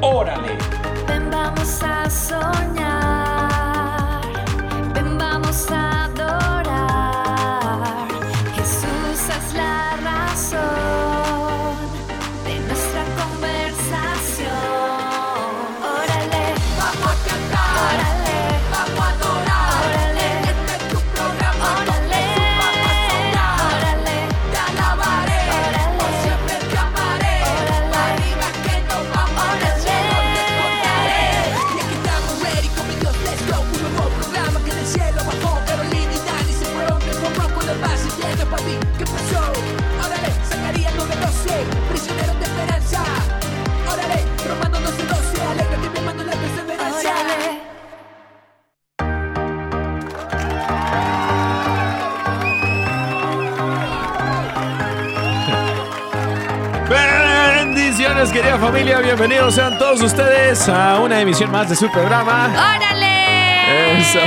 Órale. Ven, vamos a soñar. Querida familia. Bienvenidos sean todos ustedes a una emisión más de su programa. ¡Órale! Eso.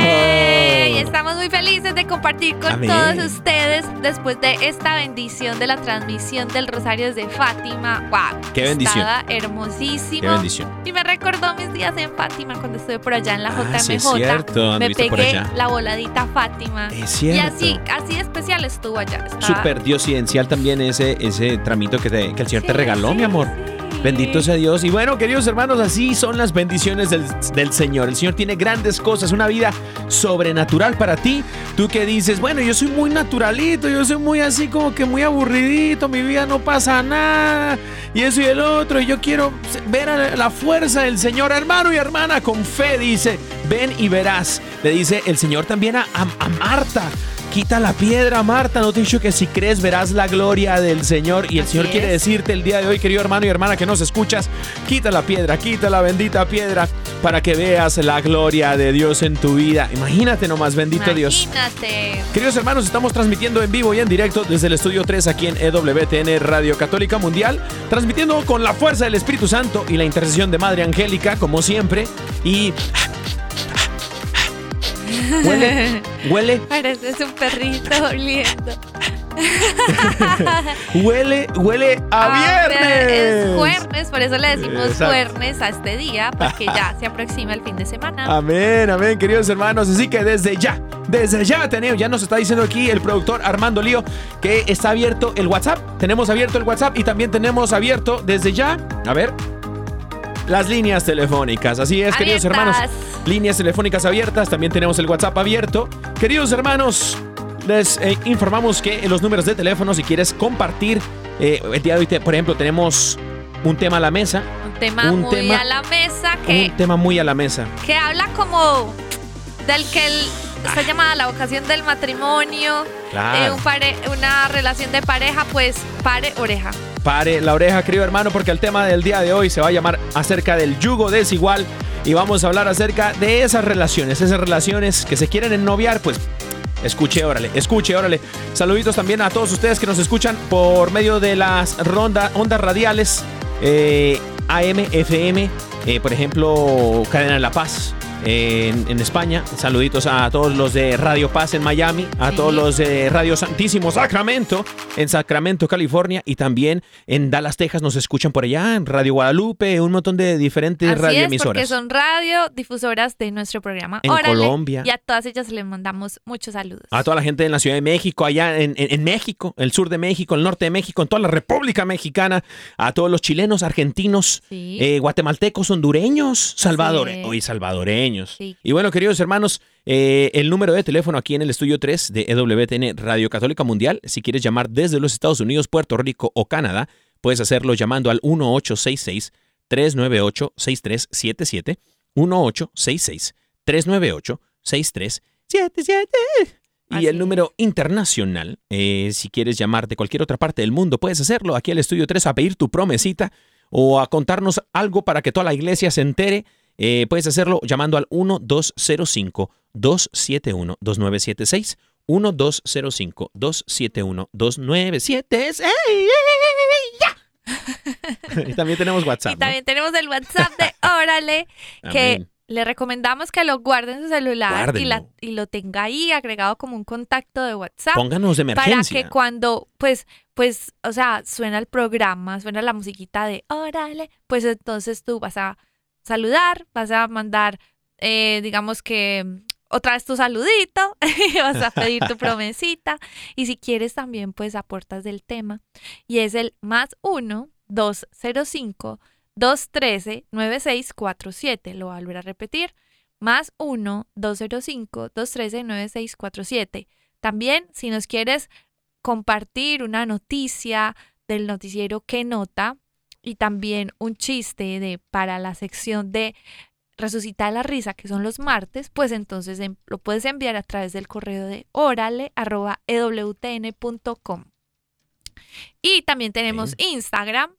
Y estamos muy felices de compartir con Amén. todos ustedes después de esta bendición de la transmisión del Rosario desde Fátima. ¡Wow! Qué bendición. Estaba hermosísimo. Qué bendición. Y me recordó mis días en Fátima cuando estuve por allá en la Ah, JMJ. sí es cierto, me pegué la voladita Fátima. Es Y cierto. así, así de especial estuvo allá. Estaba- Súper diosidencial también ese, ese tramito que, te- que el Señor te regaló, sí, mi amor. sí. Bendito sea Dios. Y bueno, queridos hermanos, así son las bendiciones del, del Señor. El Señor tiene grandes cosas, una vida sobrenatural para ti. Tú que dices, bueno, yo soy muy naturalito, yo soy muy así como que muy aburridito, mi vida no pasa nada. Y eso y el otro, y yo quiero ver la fuerza del Señor, hermano y hermana, con fe, dice, ven y verás. Le dice el Señor también a, a- a Marta. Quita la piedra, Marta. No te he dicho que si crees verás la gloria del Señor. Y el Así Señor quiere decirte el día de hoy, querido hermano y hermana que nos escuchas, quita la piedra, quita la bendita piedra para que veas la gloria de Dios en tu vida. Imagínate nomás, bendito Dios. Imagínate. Queridos hermanos, estamos transmitiendo en vivo y en directo desde el estudio 3 aquí en EWTN Radio Católica Mundial, transmitiendo con la fuerza del Espíritu Santo y la intercesión de Madre Angélica, como siempre. Y. Huele, huele, Pareces un perrito oliendo. huele, huele a Ah, viernes. Es jueves, por eso le decimos Exacto. jueves a este día, porque ya se aproxima el fin de semana. Amén, amén, queridos hermanos. Así que desde ya, desde ya tenemos, ya nos está diciendo aquí el productor Armando Lío que está abierto el WhatsApp. Tenemos abierto el WhatsApp y también tenemos abierto desde ya, a ver, las líneas telefónicas. Así es, queridos hermanos. Líneas telefónicas abiertas, también tenemos el WhatsApp abierto. Queridos hermanos, les eh, informamos que los números de teléfono, si quieres compartir, eh, el día de hoy, te- por ejemplo, tenemos un tema a la mesa. Un tema un muy tema- a la mesa que, Un tema muy a la mesa. que habla como del que el- está llamada la vocación del matrimonio, Claro. eh, un pare- una relación de pareja, pues pare oreja. Pare la oreja, querido hermano, porque el tema del día de hoy se va a llamar acerca del yugo desigual y vamos a hablar acerca de esas relaciones, esas relaciones que se quieren ennoviar, pues escuche, órale, escuche, órale. Saluditos también a todos ustedes que nos escuchan por medio de las ronda, ondas radiales eh, AM, FM, eh, por ejemplo, Cadena La Paz. En, en España, saluditos a todos los de Radio Paz en Miami, a Sí. todos los de Radio Santísimo Sacramento en Sacramento, California, y también en Dallas, Texas, nos escuchan por allá, en Radio Guadalupe, un montón de diferentes Así es, porque radioemisoras. son radiodifusoras de nuestro programa. En Órale. Colombia. Y a todas ellas les mandamos muchos saludos. A toda la gente en la Ciudad de México, allá en, en- en México, el sur de México, el norte de México, en toda la República Mexicana, a todos los chilenos, argentinos, Sí. eh, guatemaltecos, hondureños, salvadoreños, es. hoy Sí. Y bueno, queridos hermanos, eh, el número de teléfono aquí en el estudio 3 de EWTN Radio Católica Mundial, si quieres llamar desde los Estados Unidos, Puerto Rico o Canadá, puedes hacerlo llamando al 1866 398 6377 1866 398 6377 y Así el número internacional, eh, si quieres llamar de cualquier otra parte del mundo, puedes hacerlo aquí al Estudio 3 a pedir tu promesita o a contarnos algo para que toda la iglesia se entere Eh, puedes hacerlo llamando al 1205-271-2976. 1205-271-2976. y también tenemos WhatsApp. Y también tenemos el WhatsApp de Órale, que Amén. le recomendamos que lo guarde en su celular y, la- Guárdenlo. y lo tenga ahí agregado como un contacto de WhatsApp. Pónganos de para emergencia. que cuando, pues, pues, o sea, suena el programa, suena la musiquita de Órale, pues entonces tú vas a saludar, vas a mandar, eh, digamos que otra vez tu saludito, y vas a pedir tu promesita, y si quieres también, pues aportas del tema, y es el más 1 205 213 9647, lo voy a volver a repetir, más 1 205 213 9647. También, si nos quieres compartir una noticia del noticiero que nota y también un chiste de para la sección de resucitar la risa que son los martes, pues entonces em- lo puedes enviar a través del correo de orale@ewtn.com. Y también tenemos Instagram,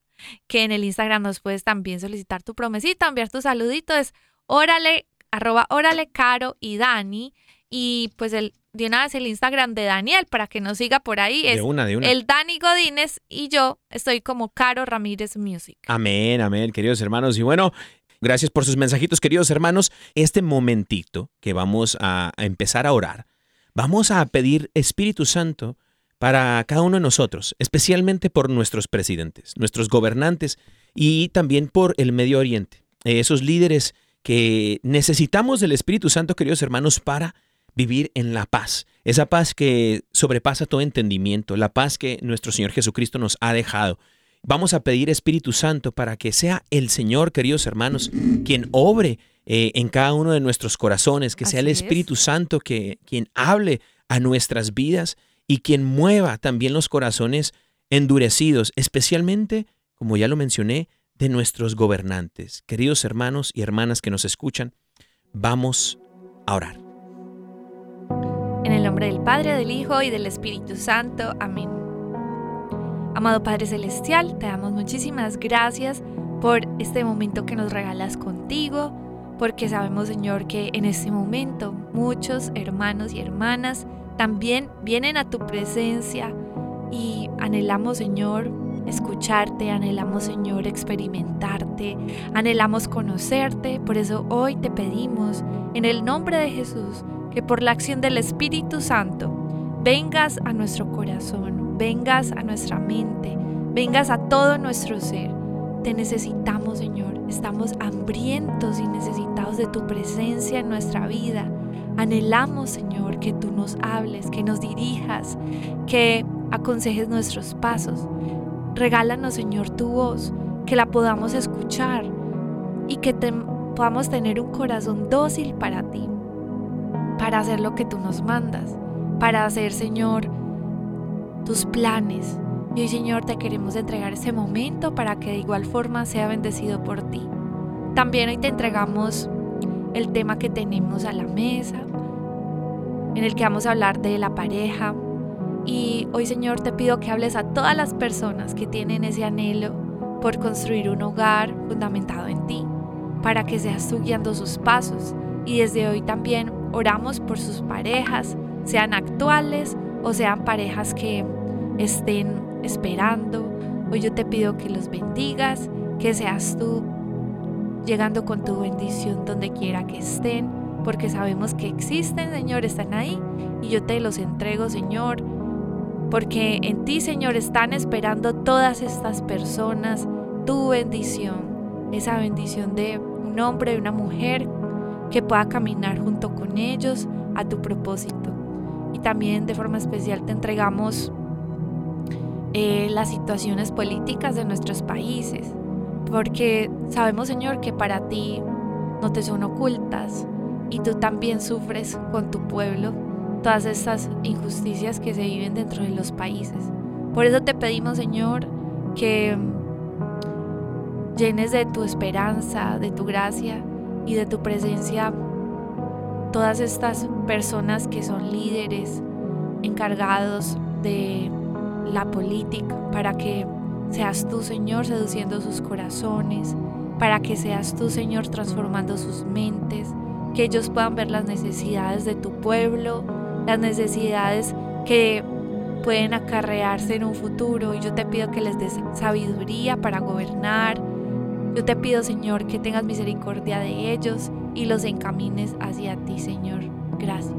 que en el Instagram nos puedes también solicitar tu promesita, enviar tu saludito, es órale, arroba órale, caro y Dani. Y pues el, de una vez el Instagram de Daniel para que nos siga por ahí es de una, de una. el Dani Godínez y yo estoy como Caro Ramírez Music. Amén, amén, queridos hermanos. Y bueno, gracias por sus mensajitos, queridos hermanos. Este momentito que vamos a, empezar a orar, vamos a pedir Espíritu Santo para cada uno de nosotros, especialmente por nuestros presidentes, nuestros gobernantes y también por el Medio Oriente. Esos líderes que necesitamos del Espíritu Santo, queridos hermanos, para vivir en la paz. Esa paz que sobrepasa todo entendimiento, la paz que nuestro Señor Jesucristo nos ha dejado. Vamos a pedir Espíritu Santo para que sea el Señor, queridos hermanos, quien obre eh, en cada uno de nuestros corazones, que sea el es. Espíritu Santo que, quien hable a nuestras vidas y quien mueva también los corazones endurecidos, especialmente, como ya lo mencioné, de nuestros gobernantes. Queridos hermanos y hermanas que nos escuchan, vamos a orar. Del Padre, del Hijo y del Espíritu Santo. Amén. Amado Padre Celestial, te damos muchísimas gracias por este momento que nos regalas contigo, porque sabemos, Señor, que en este momento muchos hermanos y hermanas también vienen a tu presencia y anhelamos, Señor, escucharte, anhelamos, Señor, experimentarte, anhelamos conocerte. Por eso hoy te pedimos, en el nombre de Jesús, que por la acción del Espíritu Santo vengas a nuestro corazón, vengas a nuestra mente, vengas a todo nuestro ser. Te necesitamos, Señor. Estamos hambrientos y necesitados de tu presencia en nuestra vida. Anhelamos, Señor, que tú nos hables, que nos dirijas, que aconsejes nuestros pasos. Regálanos, Señor, tu voz, que la podamos escuchar y que te- podamos tener un corazón dócil para ti, para hacer lo que tú nos mandas, para hacer, Señor, tus planes. Y hoy, Señor, te queremos entregar ese momento para que de igual forma sea bendecido por ti. También hoy te entregamos el tema que tenemos a la mesa, en el que vamos a hablar de la pareja. Y hoy, Señor, te pido que hables a todas las personas que tienen ese anhelo por construir un hogar fundamentado en ti, para que seas tú guiando sus pasos. Y desde hoy también oramos por sus parejas, sean actuales o sean parejas que estén esperando. Hoy yo te pido que los bendigas, que seas tú llegando con tu bendición donde quiera que estén, porque sabemos que existen, Señor, están ahí y yo te los entrego, Señor, porque en ti, Señor, están esperando todas estas personas tu bendición, esa bendición de un hombre y una mujer que pueda caminar junto con ellos a tu propósito. Y también de forma especial te entregamos eh, las situaciones políticas de nuestros países, porque sabemos, Señor, que para ti no te son ocultas y tú también sufres con tu pueblo todas estas injusticias que se viven dentro de los países. Por eso te pedimos, Señor, que llenes de tu esperanza, de tu gracia y de tu presencia todas estas personas que son líderes encargados de la política para que seas tú, Señor, seduciendo sus corazones, para que seas tú, Señor, transformando sus mentes, que ellos puedan ver las necesidades de tu pueblo, las necesidades que pueden acarrearse en un futuro. Y yo te pido que les des sabiduría para gobernar. Yo te pido, Señor, que tengas misericordia de ellos y los encamines hacia ti, Señor. Gracias.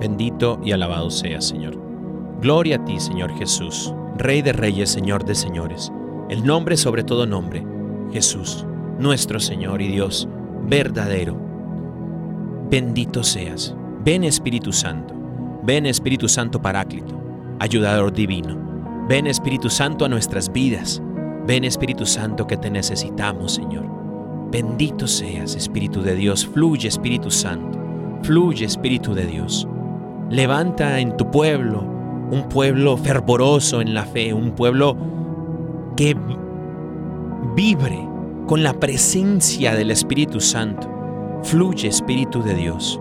Bendito y alabado seas, Señor. Gloria a ti, Señor Jesús, Rey de reyes, Señor de señores. El nombre sobre todo nombre, Jesús, nuestro Señor y Dios, verdadero. Bendito seas. Ven Espíritu Santo. Ven Espíritu Santo Paráclito, ayudador divino. Ven Espíritu Santo a nuestras vidas. Ven Espíritu Santo que te necesitamos, Señor. Bendito seas, Espíritu de Dios. Fluye, Espíritu Santo. Fluye, Espíritu de Dios. Levanta en tu pueblo un pueblo fervoroso en la fe, un pueblo que vibre con la presencia del Espíritu Santo. Fluye, Espíritu de Dios.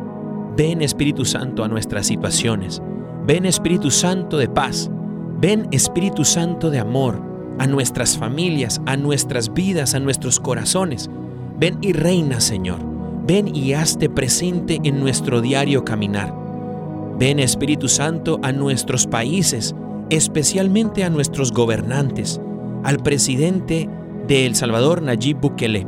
Ven, Espíritu Santo, a nuestras situaciones. Ven, Espíritu Santo de paz. Ven, Espíritu Santo de amor, a nuestras familias, a nuestras vidas, a nuestros corazones. Ven y reina, Señor. Ven y hazte presente en nuestro diario caminar. Ven Espíritu Santo a nuestros países, especialmente a nuestros gobernantes, al presidente de El Salvador, Nayib Bukele.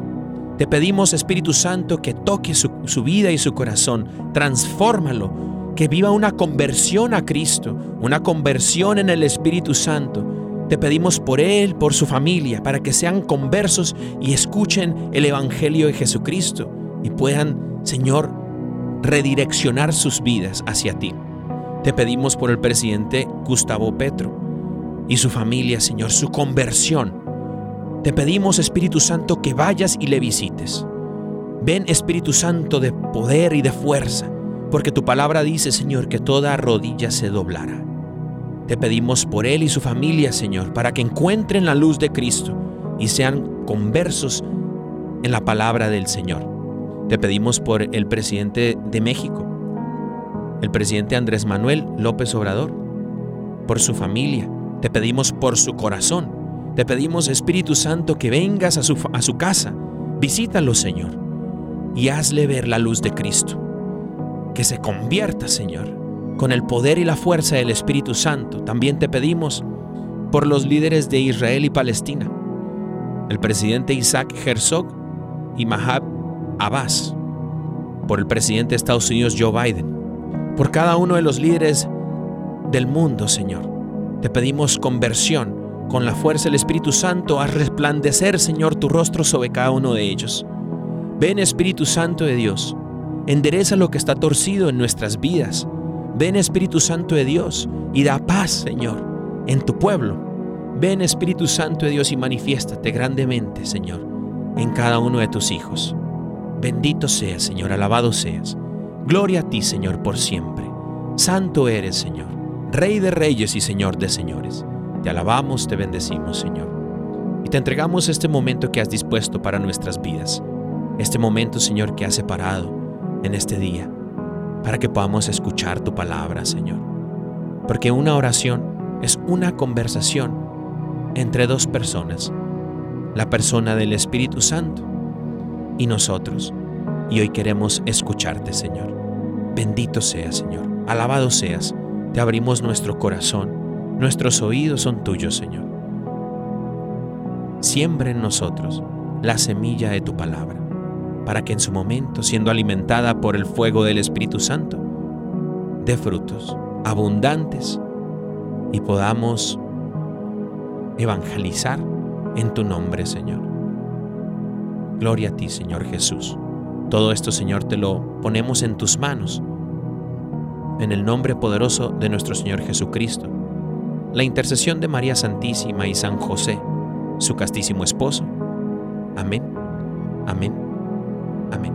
Te pedimos, Espíritu Santo, que toque su, su vida y su corazón, transfórmalo, que viva una conversión a Cristo, una conversión en el Espíritu Santo. Te pedimos por él, por su familia, para que sean conversos y escuchen el Evangelio de Jesucristo y puedan, Señor, redireccionar sus vidas hacia ti. Te pedimos por el presidente Gustavo Petro y su familia, Señor, su conversión. Te pedimos, Espíritu Santo, que vayas y le visites. Ven, Espíritu Santo, de poder y de fuerza, porque tu palabra dice, Señor, que toda rodilla se doblará. Te pedimos por él y su familia, Señor, para que encuentren la luz de Cristo y sean conversos en la palabra del Señor. Te pedimos por el presidente de México, el presidente Andrés Manuel López Obrador, por su familia. Te pedimos por su corazón. Te pedimos, Espíritu Santo, que vengas a su, a su casa. Visítalo, Señor, y hazle ver la luz de Cristo. Que se convierta, Señor, con el poder y la fuerza del Espíritu Santo. También te pedimos por los líderes de Israel y Palestina, el presidente Isaac Herzog y Mahab Abbas, por el presidente de Estados Unidos Joe Biden, por cada uno de los líderes del mundo, Señor. Te pedimos conversión con la fuerza del Espíritu Santo a resplandecer, Señor, tu rostro sobre cada uno de ellos. Ven, Espíritu Santo de Dios, endereza lo que está torcido en nuestras vidas. Ven, Espíritu Santo de Dios, y da paz, Señor, en tu pueblo. Ven, Espíritu Santo de Dios, y manifiéstate grandemente, Señor, en cada uno de tus hijos. Bendito seas, Señor, alabado seas. Gloria a ti, Señor, por siempre. Santo eres, Señor, Rey de reyes y Señor de señores. Te alabamos, te bendecimos, Señor. Y te entregamos este momento que has dispuesto para nuestras vidas. Este momento, Señor, que has separado en este día, para que podamos escuchar tu palabra, Señor. Porque una oración es una conversación entre dos personas, la persona del Espíritu Santo y nosotros. Y hoy queremos escucharte, Señor. Bendito seas, Señor. Alabado seas. Te abrimos nuestro corazón. Nuestros oídos son tuyos, Señor. Siembra en nosotros la semilla de tu palabra, para que en su momento, siendo alimentada por el fuego del Espíritu Santo, dé frutos abundantes y podamos evangelizar en tu nombre, Señor. Gloria a ti, Señor Jesús. Todo esto, Señor, te lo ponemos en tus manos. En el nombre poderoso de nuestro Señor Jesucristo. La intercesión de María Santísima y San José, su castísimo esposo. Amén. Amén. Amén.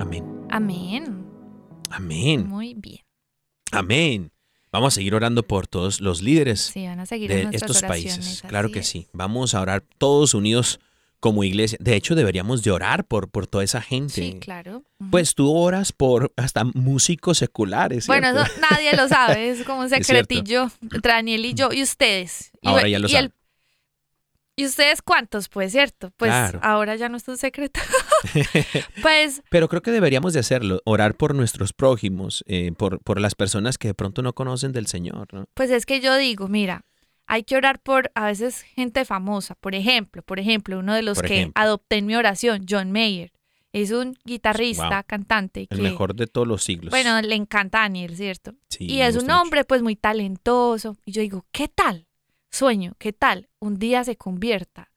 Amén. Amén. Amén. Muy bien. Amén. Vamos a seguir orando por todos los líderes Sí, van a seguir en de estos países. Claro que es. sí. Vamos a orar todos unidos como iglesia. De hecho, deberíamos de orar por, por toda esa gente. Sí, claro. Pues tú oras por hasta músicos seculares. Bueno, eso nadie lo sabe, es como un secretillo entre Daniel y yo y ustedes. Y, Ahora ya lo y saben. ¿Y ustedes cuántos? Pues cierto, pues Claro. ahora ya no es un secreto. pues Pero creo que deberíamos de hacerlo, orar por nuestros prójimos, eh, por, por las personas que de pronto no conocen del Señor. ¿no? Pues es que yo digo, mira, hay que orar por a veces gente famosa. Por ejemplo, por ejemplo, uno de los Por que ejemplo. adopté en mi oración, John Mayer. Es un guitarrista, Wow. cantante. El mejor de todos los siglos. Bueno, le encanta a Daniel, ¿cierto? Sí, y es un mucho. hombre pues muy talentoso. Y yo digo, ¿qué tal? Sueño, ¿qué tal? Un día se convierta.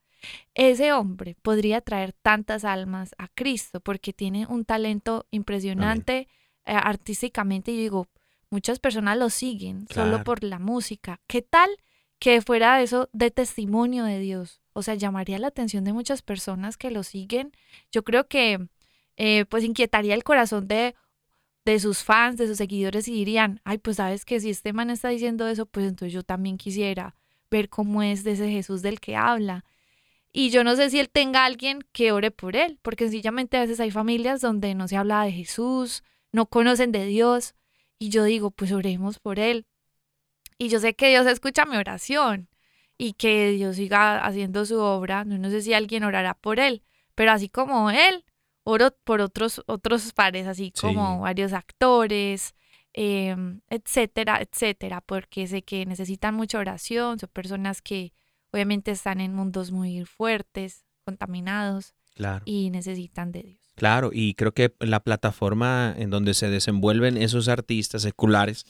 Ese hombre podría traer tantas almas a Cristo porque tiene un talento impresionante eh, artísticamente. Y yo digo, muchas personas lo siguen solo por la música. ¿Qué tal que fuera eso de testimonio de Dios? O sea, llamaría la atención de muchas personas que lo siguen. Yo creo que eh, pues inquietaría el corazón de, de sus fans, de sus seguidores y dirían, ay, pues sabes que si este man está diciendo eso, pues entonces yo también quisiera ver cómo es de ese Jesús del que habla. Y yo no sé si él tenga alguien que ore por él, porque sencillamente a veces hay familias donde no se habla de Jesús, no conocen de Dios, y yo digo, pues oremos por él. Y yo sé que Dios escucha mi oración y que Dios siga haciendo su obra. No, no sé si alguien orará por él, pero así como él, oro por otros, otros pares, así Sí. como varios actores, em, etcétera, etcétera, porque sé que necesitan mucha oración, son personas que obviamente están en mundos muy fuertes, contaminados Claro. y necesitan de Dios. Claro, y creo que la plataforma en donde se desenvuelven esos artistas seculares,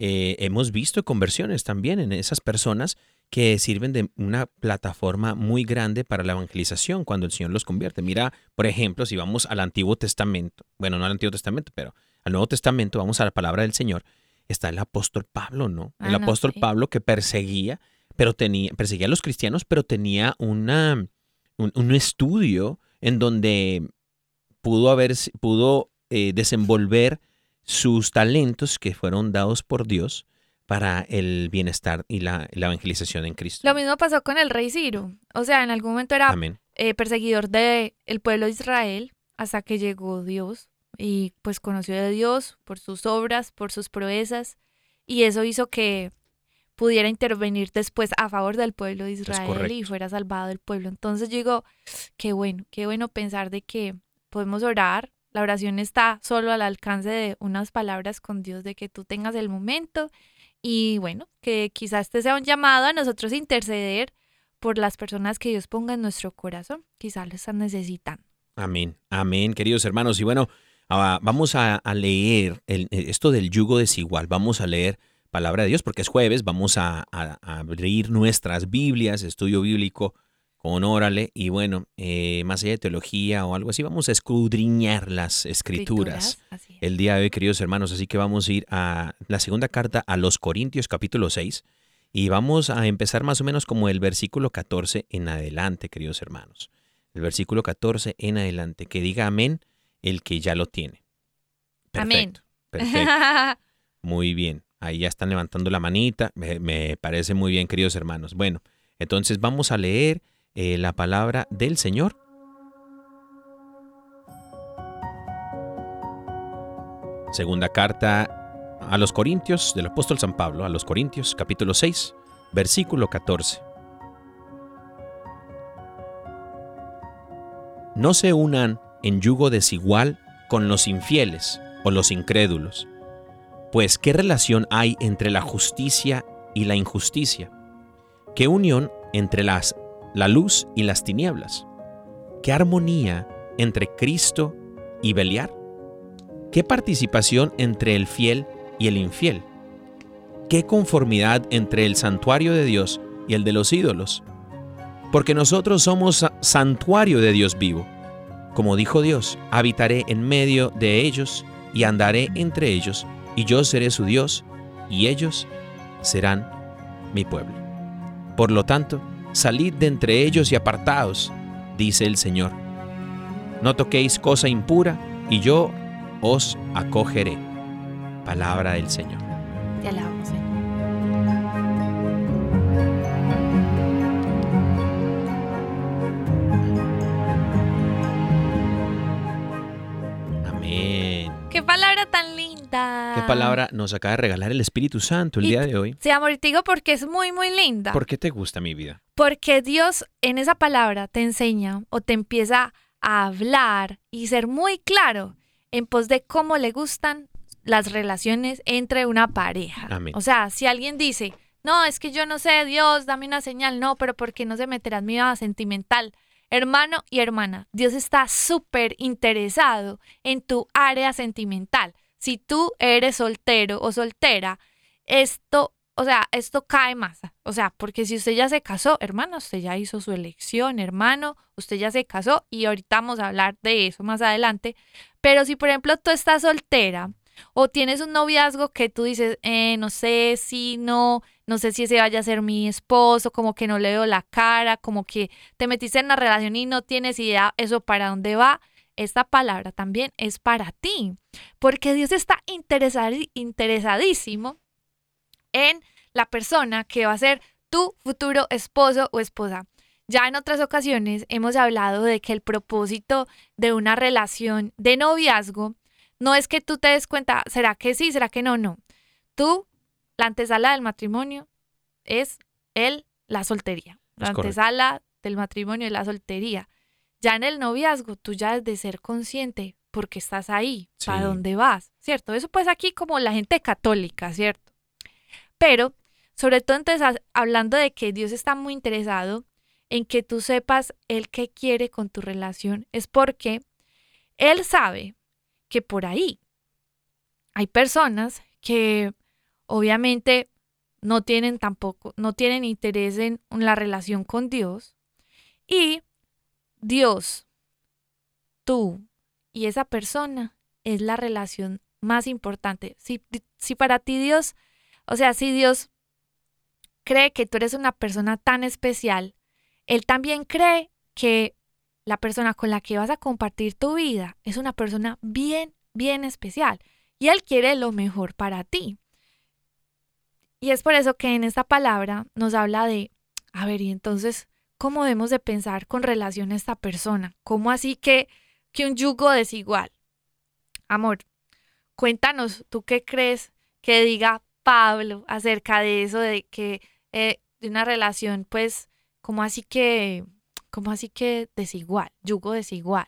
eh, hemos visto conversiones también en esas personas que sirven de una plataforma muy grande para la evangelización cuando el Señor los convierte. Mira, por ejemplo, si vamos al Antiguo Testamento, bueno, no al Antiguo Testamento, pero al Nuevo Testamento, vamos a la palabra del Señor, está el apóstol Pablo, ¿no? Ah, el no, apóstol sí. Pablo que perseguía, pero tenía, perseguía a los cristianos, pero tenía una, un, un estudio en donde pudo haber, pudo eh, desenvolver sus talentos que fueron dados por Dios para el bienestar y la, la evangelización en Cristo. Lo mismo pasó con el rey Ciro. O sea, en algún momento era eh, perseguidor del el pueblo de Israel hasta que llegó Dios y pues conoció de Dios por sus obras, por sus proezas y eso hizo que pudiera intervenir después a favor del pueblo de Israel y fuera salvado el pueblo. Entonces yo digo, qué bueno, qué bueno pensar de que podemos orar. La oración está solo al alcance de unas palabras con Dios, de que tú tengas el momento y bueno, que quizás este sea un llamado a nosotros interceder por las personas que Dios ponga en nuestro corazón. Quizás lo están necesitando. Amén. Amén, queridos hermanos. Y bueno, ah, vamos a, leer el- eh, esto del yugo desigual. Vamos a leer palabra de Dios porque es jueves. Vamos a abrir nuestras Biblias, estudio bíblico con órale. Y bueno, eh, más allá de teología o algo así, vamos a escudriñar las escrituras. Es. el día de hoy, queridos hermanos. Así que vamos a ir a la segunda carta a los Corintios, capítulo 6. Y vamos a empezar más o menos como el versículo 14 en adelante, queridos hermanos. El versículo 14 en adelante. Que diga amén el que ya lo tiene. Amén. Perfecto. Perfecto. Muy bien. Ahí ya están levantando la manita. Me, me parece muy bien, queridos hermanos. Bueno, entonces vamos a leer eh, la palabra del Señor. Segunda carta a los Corintios del apóstol San Pablo, a los Corintios, capítulo 6, versículo 14. No se unan en yugo desigual con los infieles o los incrédulos, pues ¿qué relación hay entre la justicia y la injusticia? ¿Qué unión entre las, la luz y las tinieblas? ¿Qué armonía entre Cristo y Beliar? ¿Qué participación entre el fiel y el infiel? ¿Qué conformidad entre el santuario de Dios y el de los ídolos? Porque nosotros somos sa- santuario de Dios vivo. Como dijo Dios, habitaré en medio de ellos y andaré entre ellos, y yo seré su Dios, y ellos serán mi pueblo. Por lo tanto, salid de entre ellos y apartaos, dice el Señor. No toquéis cosa impura, y yo os acogeré. Palabra del Señor. Linda! ¿Qué palabra nos acaba de regalar el Espíritu Santo el Y- día de hoy? Sí, amor, y te digo porque es muy, muy linda. ¿Por qué te gusta mi vida? Porque Dios en esa palabra te enseña o te empieza a hablar y ser muy claro en pos de cómo le gustan las relaciones entre una pareja. Amén. O sea, si alguien dice, no, es que yo no sé, Dios, dame una señal, no, pero ¿por qué no se meterá en mi vida sentimental? Hermano y hermana, Dios está súper interesado en tu área sentimental. Si tú eres soltero o soltera, esto, o sea, esto cae más. O sea, porque si usted ya se casó, hermano, usted ya hizo su elección, hermano, usted ya se casó y ahorita vamos a hablar de eso más adelante. Pero si, por ejemplo, tú estás soltera o tienes un noviazgo que tú dices, eh, no sé si no, no sé si ese vaya a ser mi esposo, como que no le veo la cara, como que te metiste en una relación y no tienes idea eso para dónde va. Esta palabra también es para ti, porque Dios está interesadísimo en la persona que va a ser tu futuro esposo o esposa. Ya en otras ocasiones hemos hablado de que el propósito de una relación de noviazgo no es que tú te des cuenta, ¿será que sí? ¿Será que no? No. Tú, la antesala del matrimonio es el, la soltería. La Es correcto. antesala del matrimonio es la soltería. Ya en el noviazgo, tú ya has de ser consciente porque estás ahí, para dónde vas, ¿cierto? Eso pues aquí como la gente católica, ¿cierto? Pero, sobre todo entonces, ha- hablando de que Dios está muy interesado en que tú sepas Él qué quiere con tu relación, es porque Él sabe que por ahí hay personas que obviamente no tienen tampoco, no tienen interés en la relación con Dios y Dios, tú y esa persona es la relación más importante. Si, si para ti Dios, o sea, si Dios cree que tú eres una persona tan especial, Él también cree que la persona con la que vas a compartir tu vida es una persona bien, bien especial. Y Él quiere lo mejor para ti. Y es por eso que en esta palabra nos habla de, a ver, y entonces, ¿cómo debemos de pensar con relación a esta persona? ¿Cómo así que, que un yugo desigual? Amor, cuéntanos, ¿tú qué crees que diga Pablo acerca de eso, de que eh, de una relación, pues, como así que, como así que desigual, yugo desigual?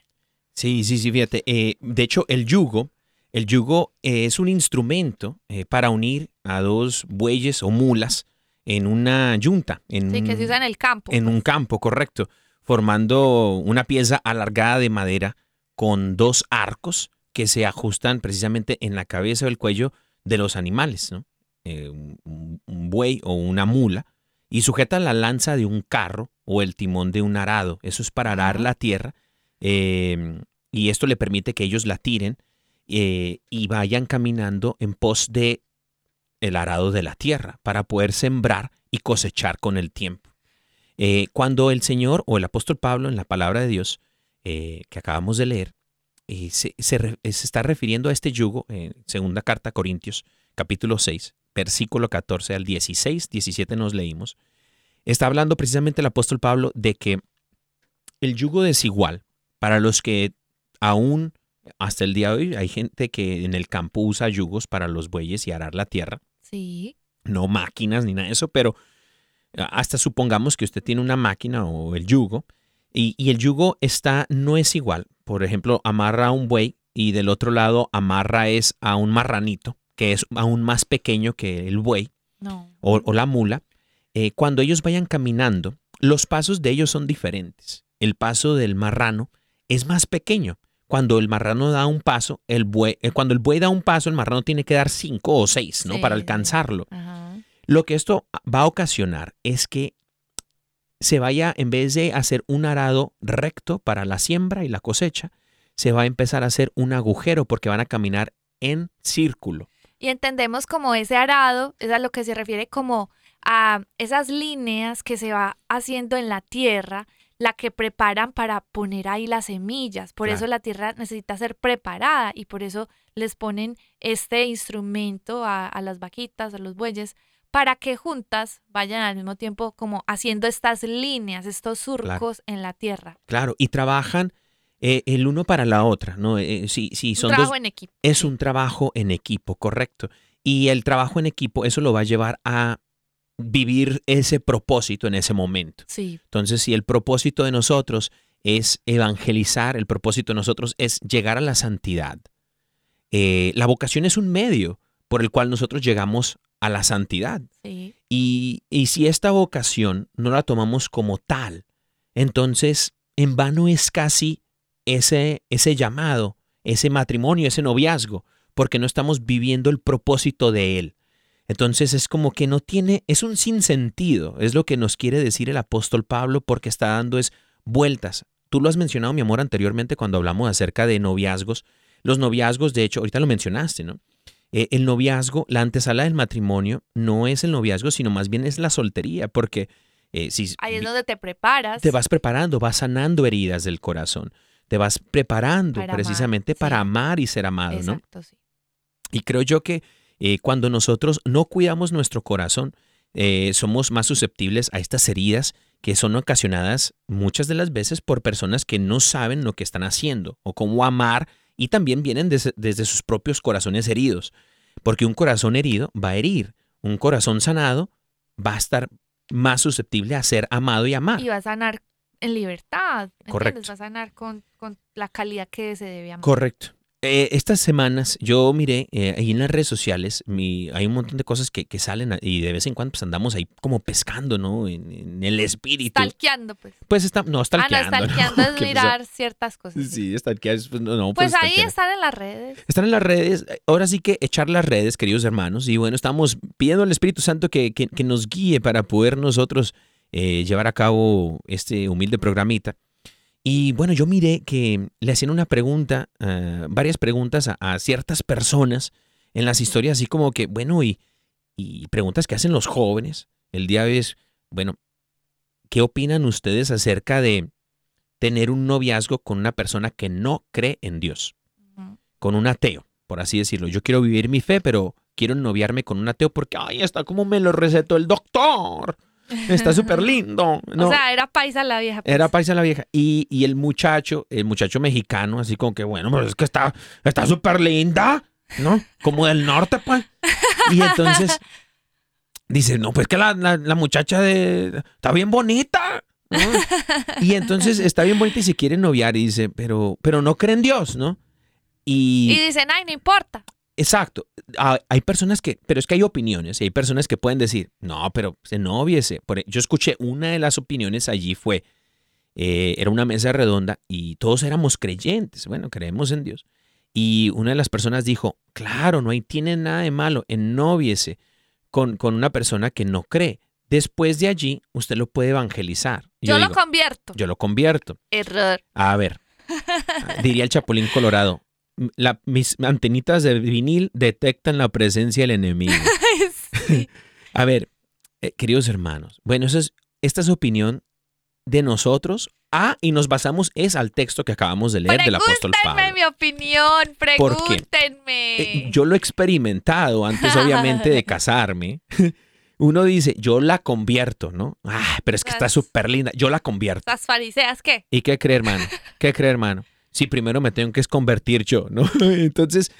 Sí, sí, sí, fíjate. eh, de hecho, el yugo, el yugo es un instrumento eh, para unir a dos bueyes o mulas en una yunta, en, Sí, que un- se usa en el campo. en un campo, correcto, formando una pieza alargada de madera con dos arcos que se ajustan precisamente en la cabeza o el cuello de los animales, ¿no? Eh, un, un buey o una mula y sujetan la lanza de un carro o el timón de un arado. Eso es para arar la tierra eh, y esto le permite que ellos la tiren eh, y vayan caminando en pos de el arado de la tierra para poder sembrar y cosechar con el tiempo. Eh, cuando el Señor o el apóstol Pablo en la palabra de Dios eh, que acabamos de leer eh, se, está refiriendo a este yugo en segunda carta a Corintios capítulo 6 versículo 14 al 16, 17 nos leímos, está hablando precisamente el apóstol Pablo de que el yugo desigual para los que aún hasta el día de hoy hay gente que en el campo usa yugos para los bueyes y arar la tierra, Sí, no máquinas ni nada de eso, pero hasta supongamos que usted tiene una máquina o el yugo y, y el yugo está no es igual. Por ejemplo, amarra a un buey y del otro lado amarra es a un marranito que es aún más pequeño que el buey no. o, o la mula. Eh, cuando ellos vayan caminando, los pasos de ellos son diferentes. El paso del marrano es más pequeño. Cuando el marrano da un paso, el buey, eh, cuando el buey da un paso, el marrano tiene que dar cinco o seis, ¿no? Sí, Para alcanzarlo. Ajá. Lo que esto va a ocasionar es que se vaya, en vez de hacer un arado recto para la siembra y la cosecha, se va a empezar a hacer un agujero porque van a caminar en círculo. Y entendemos como ese arado, es a lo que se refiere como a esas líneas que se va haciendo en la tierra, la que preparan para poner ahí las semillas. Por eso la tierra necesita ser preparada y por eso les ponen este instrumento a, a las vaquitas, a los bueyes, para que juntas vayan al mismo tiempo como haciendo estas líneas, estos surcos en la tierra. Claro, y trabajan eh, el uno para la otra, ¿no? Eh, sí, sí, Un son trabajo dos, en equipo. es un trabajo en equipo, correcto. Y el trabajo en equipo, eso lo va a llevar a vivir ese propósito en ese momento. Sí. Entonces, si el propósito de nosotros es evangelizar, el propósito de nosotros es llegar a la santidad. eh, la vocación es un medio por el cual nosotros llegamos a la santidad. Sí. Y, y si esta vocación no la tomamos como tal, entonces en vano es casi ese, ese llamado, ese matrimonio, ese noviazgo, porque no estamos viviendo el propósito de él. Entonces es como que no tiene, es un sinsentido, es lo que nos quiere decir el apóstol Pablo porque está dando es vueltas. Tú lo has mencionado, mi amor, anteriormente cuando hablamos acerca de noviazgos. Los noviazgos, de hecho, ahorita lo mencionaste, ¿no? Eh, el noviazgo, la antesala del matrimonio, no es el noviazgo, sino más bien es la soltería, porque eh, si Ahí es donde te preparas. te vas preparando, vas sanando heridas del corazón, te vas preparando Para amar, precisamente para sí. amar y ser amado, ¿no? Exacto, sí. Y creo yo que eh, cuando nosotros no cuidamos nuestro corazón, eh, somos más susceptibles a estas heridas que son ocasionadas muchas de las veces por personas que no saben lo que están haciendo o cómo amar y también vienen desde, desde sus propios corazones heridos. Porque un corazón herido va a herir, un corazón sanado va a estar más susceptible a ser amado y amar. Y va a sanar en libertad. ¿me Correcto. entiendes? Va a sanar con, con la calidad que se debe amar. Correcto. Eh, estas semanas yo miré eh, ahí en las redes sociales, mi- hay un montón de cosas que, que salen a- y de vez en cuando pues andamos ahí como pescando, ¿no? En, en el espíritu. Stalkeando, pues. Pues está, no, Ah, no, stalkeando. ¿no? stalkeando es Que mirar ciertas cosas. pues, sí. Stalkear es, pues, no, no, Pues ahí stalkear. están en las redes. Están en las redes, ahora sí que echar las redes, queridos hermanos, y bueno, estamos pidiendo al Espíritu Santo que, que- que nos guíe para poder nosotros eh, llevar a cabo este humilde programita. Y bueno, yo miré que le hacían una pregunta, eh, varias preguntas a, a ciertas personas en las historias, así como que, bueno, y, y preguntas que hacen los jóvenes. El día es, bueno, ¿qué opinan ustedes acerca de tener un noviazgo con una persona que no cree en Dios? Con un ateo, por así decirlo. Yo quiero vivir mi fe, pero quiero noviarme con un ateo porque, ay, está como me lo recetó el doctor. Está súper lindo. No, O sea, era paisa la vieja. pues. era paisa la vieja. Y, y el muchacho, el muchacho mexicano, así como que, bueno, pero es que está está súper linda, ¿no? Como del norte, pues. Y entonces dice, no, pues que la, la- la muchacha de, está bien bonita. ¿no? Y entonces está bien bonita y se quiere noviar y dice, pero, pero no cree en Dios, ¿no? Y dicen, ay, no importa. Exacto. Hay personas que, pero es que hay opiniones y hay personas que pueden decir, no, pero se noviese. E- Yo escuché una de las opiniones allí fue, eh, era una mesa redonda y todos éramos creyentes, bueno, creemos en Dios. Y una de las personas dijo, claro, no hay, tiene nada de malo en noviese con, con una persona que no cree. Después de allí, usted lo puede evangelizar. Yo, lo digo, convierto. yo lo convierto. Error. A ver, diría el Chapulín Colorado, la- mis antenitas de vinil detectan la presencia del enemigo. Sí. A ver, eh, queridos hermanos, bueno, eso es, esta es opinión de nosotros. Ah, y nos basamos es al texto que acabamos de leer del apóstol Pregúntenme Pablo. mi opinión. Pregúntenme. Eh, yo lo he experimentado antes, obviamente, de casarme. Uno dice, yo la convierto, ¿no? Ah, pero es que está súper linda. Yo la convierto. Las fariseas, ¿qué? ¿Y qué cree, hermano? ¿Qué cree, hermano? Si primero me tengo que convertir yo, ¿no? Entonces,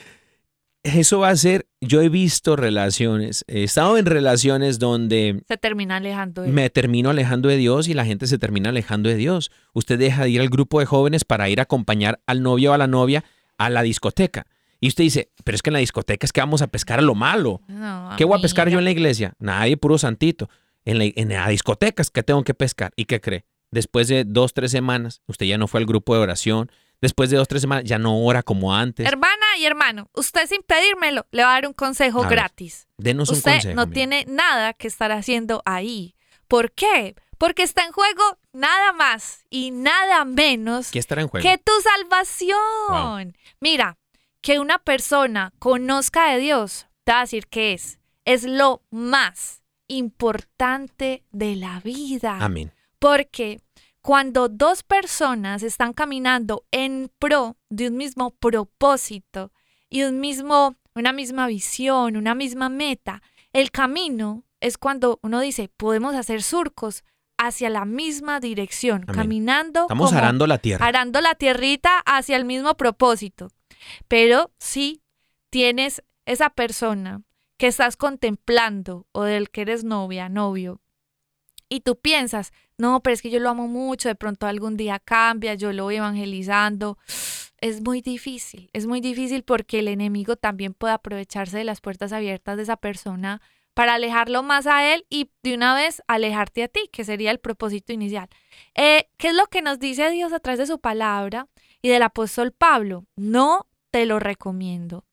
eso va a ser, yo he visto relaciones, he estado en relaciones donde Se termina alejando de me termino alejando de Dios y la gente se termina alejando de Dios. Usted deja de ir al grupo de jóvenes para ir a acompañar al novio o a la novia a la discoteca. Y usted dice, pero es que en la discoteca es que vamos a pescar a lo malo. No, ¿Qué voy a pescar yo en la iglesia? Nadie, puro santito. En la, en la discoteca es que tengo que pescar. ¿Y qué cree? Después de dos, tres semanas, usted ya no fue al grupo de oración. Después de dos, tres semanas, ya no ora como antes. Hermana y hermano, usted sin pedírmelo le va a dar un consejo ver, gratis. Denos un usted consejo. no mira. tiene nada que estar haciendo ahí. ¿Por qué? Porque está en juego nada más y nada menos ¿Qué estará en juego? que tu salvación. Mira, que una persona conozca de Dios, te va a decir que es. Es lo más importante de la vida. Amén. Porque cuando dos personas están caminando en pro de un mismo propósito y un mismo, una misma visión, una misma meta, el camino es cuando uno dice, podemos hacer surcos hacia la misma dirección, Amén. caminando. Estamos como- arando la tierra. arando la tierrita hacia el mismo propósito. Pero si tienes esa persona que estás contemplando o del que eres novia, novio, y tú piensas, no, pero es que yo lo amo mucho, de pronto algún día cambia, yo lo voy evangelizando. Es muy difícil, es muy difícil porque el enemigo también puede aprovecharse de las puertas abiertas de esa persona para alejarlo más a él y de una vez alejarte a ti, que sería el propósito inicial. Eh, ¿Qué es lo que nos dice Dios a través de su palabra y del apóstol Pablo? No te lo recomiendo.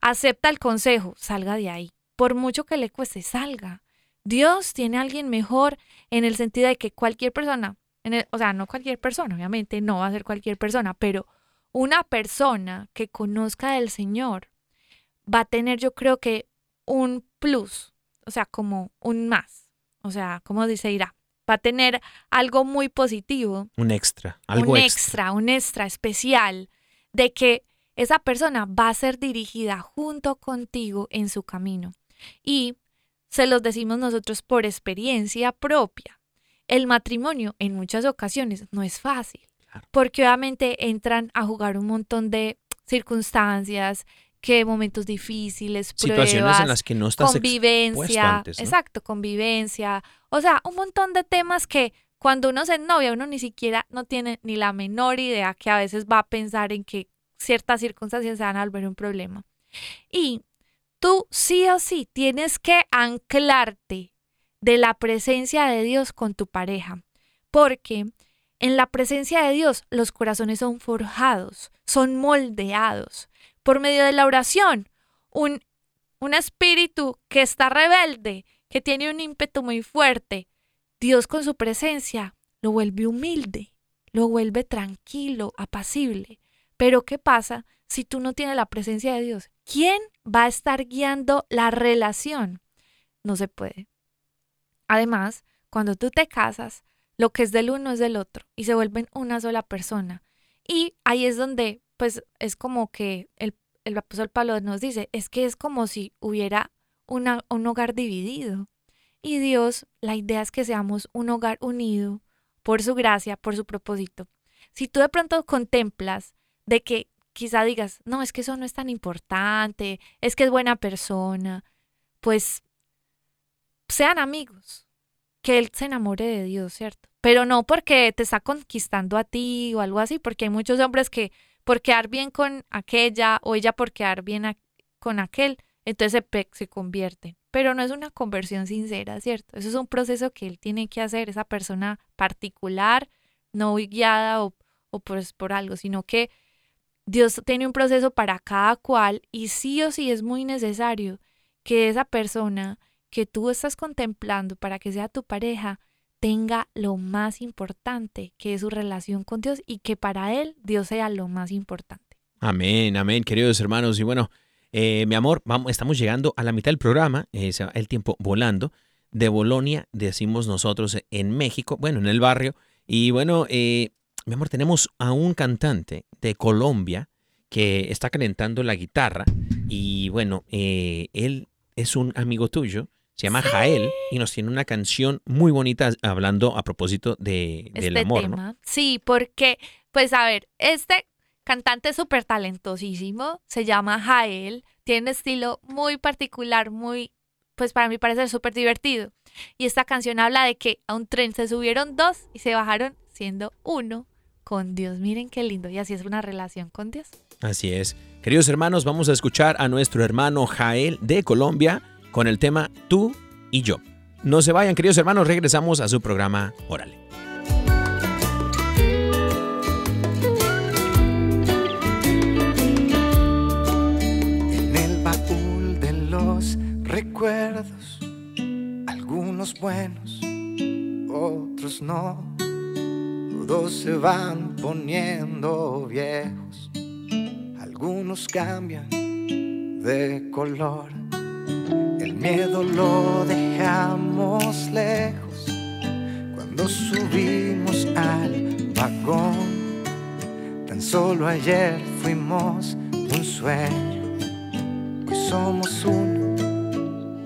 Acepta el consejo, salga de ahí. Por mucho que le cueste, salga. Dios tiene a alguien mejor en el sentido de que cualquier persona, en el- o sea, no cualquier persona, obviamente no va a ser cualquier persona, pero una persona que conozca del Señor va a tener, yo creo que, un plus, o sea, como un más, o sea, como dice Ira, va a tener algo muy positivo Un extra, algo un extra. extra, un extra especial de que esa persona va a ser dirigida junto contigo en su camino. Y se los decimos nosotros por experiencia propia. El matrimonio en muchas ocasiones no es fácil, Claro. porque obviamente entran a jugar un montón de circunstancias, que momentos difíciles, Situaciones pruebas, en las que no estás convivencia, antes, ¿no? exacto, convivencia, o sea, un montón de temas que cuando uno se novia uno ni siquiera no tiene ni la menor idea que a veces va a pensar en que ciertas circunstancias se van a volver un problema. Y tú sí o sí tienes que anclarte de la presencia de Dios con tu pareja, porque en la presencia de Dios los corazones son forjados, son moldeados por medio de la oración. Un, un espíritu que está rebelde, que tiene un ímpetu muy fuerte, Dios con su presencia lo vuelve humilde, lo vuelve tranquilo, apacible. Pero ¿qué pasa si tú no tienes la presencia de Dios? ¿Quién va a estar guiando la relación? No se puede. Además, cuando tú te casas, lo que es del uno es del otro y se vuelven una sola persona. Y ahí es donde, pues, es como que el, el apóstol Pablo nos dice, es que es como si hubiera una- un hogar dividido. Y Dios, la idea es que seamos un hogar unido por su gracia, por su propósito. Si tú de pronto contemplas de que quizá digas, no, es que eso no es tan importante, es que es buena persona, pues sean amigos, que él se enamore de Dios, ¿cierto? Pero no porque te está conquistando a ti o algo así, porque hay muchos hombres que por quedar bien con aquella o ella por quedar bien con aquel, entonces se, se convierte. Pero no es una conversión sincera, ¿cierto? Eso es un proceso que él tiene que hacer, esa persona particular, no guiada o, o pues por algo, sino que Dios tiene un proceso para cada cual y sí o sí es muy necesario que esa persona que tú estás contemplando para que sea tu pareja tenga lo más importante, que es su relación con Dios y que para él Dios sea lo más importante. Amén, amén, queridos hermanos. Y bueno, eh, mi amor, vamos, estamos llegando a la mitad del programa, eh, se va el tiempo volando. De Bolonia, decimos nosotros en México, bueno, en el barrio. Y bueno, eh, mi amor, tenemos a un cantante de Colombia que está calentando la guitarra. Y bueno, eh, él es un amigo tuyo, se llama Jael, y nos tiene una canción muy bonita hablando a propósito de, del este amor, ¿no? Sí, porque, pues a ver, este cantante súper talentosísimo, se llama Jael, tiene un estilo muy particular, muy, pues para mí parece súper divertido. Y esta canción habla de que a un tren se subieron dos y se bajaron siendo uno con Dios. Miren qué lindo. Y así es una relación con Dios. Así es. Queridos hermanos, vamos a escuchar a nuestro hermano Jael de Colombia con el tema Tú y yo. No se vayan, queridos hermanos, regresamos a su programa Órale. En el baúl de los recuerdos, algunos buenos, otros no. Todos se van poniendo viejos, algunos cambian de color. El miedo lo dejamos lejos cuando subimos al vagón. Tan solo ayer fuimos un sueño, hoy somos uno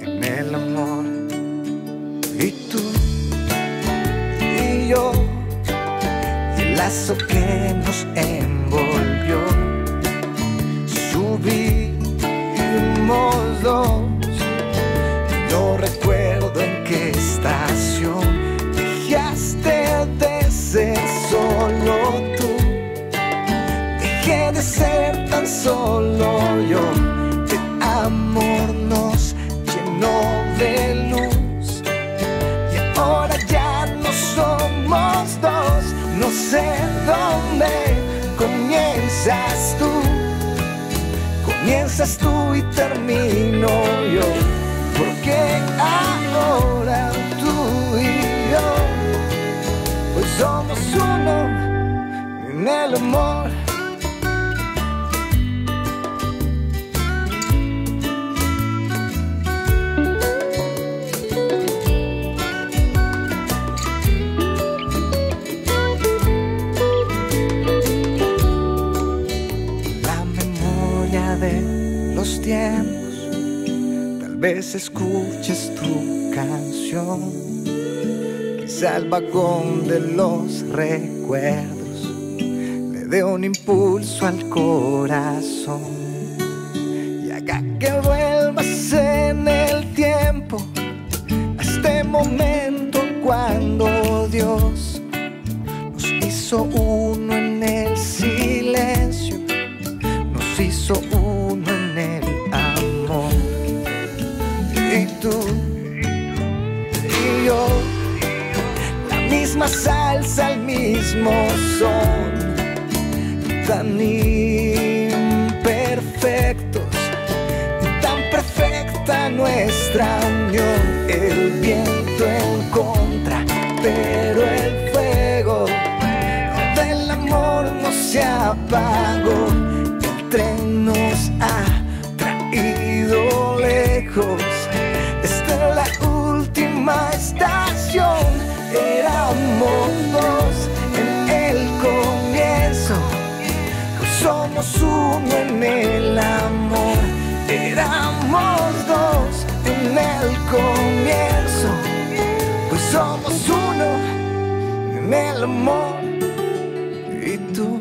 en el amor. Y tú lazo que nos envolvió. Subimos dos, no recuerdo en qué estación dejaste de ser solo tú. Dejé de ser tan solo Comienzas tú y termino yo. Porque ahora tú y yo, pues somos uno en el amor. Escuches tu canción, quizá el vagón de los recuerdos le dé un impulso al corazón y haga que vuelvas en el tiempo a este momento cuando Dios nos hizo uno salsa, el mismo son, tan imperfectos, tan perfecta nuestra unión, el viento en contra, pero el fuego del amor no se apagó. En el amor. Éramos dos en el comienzo. Pues somos uno en el amor. Y tú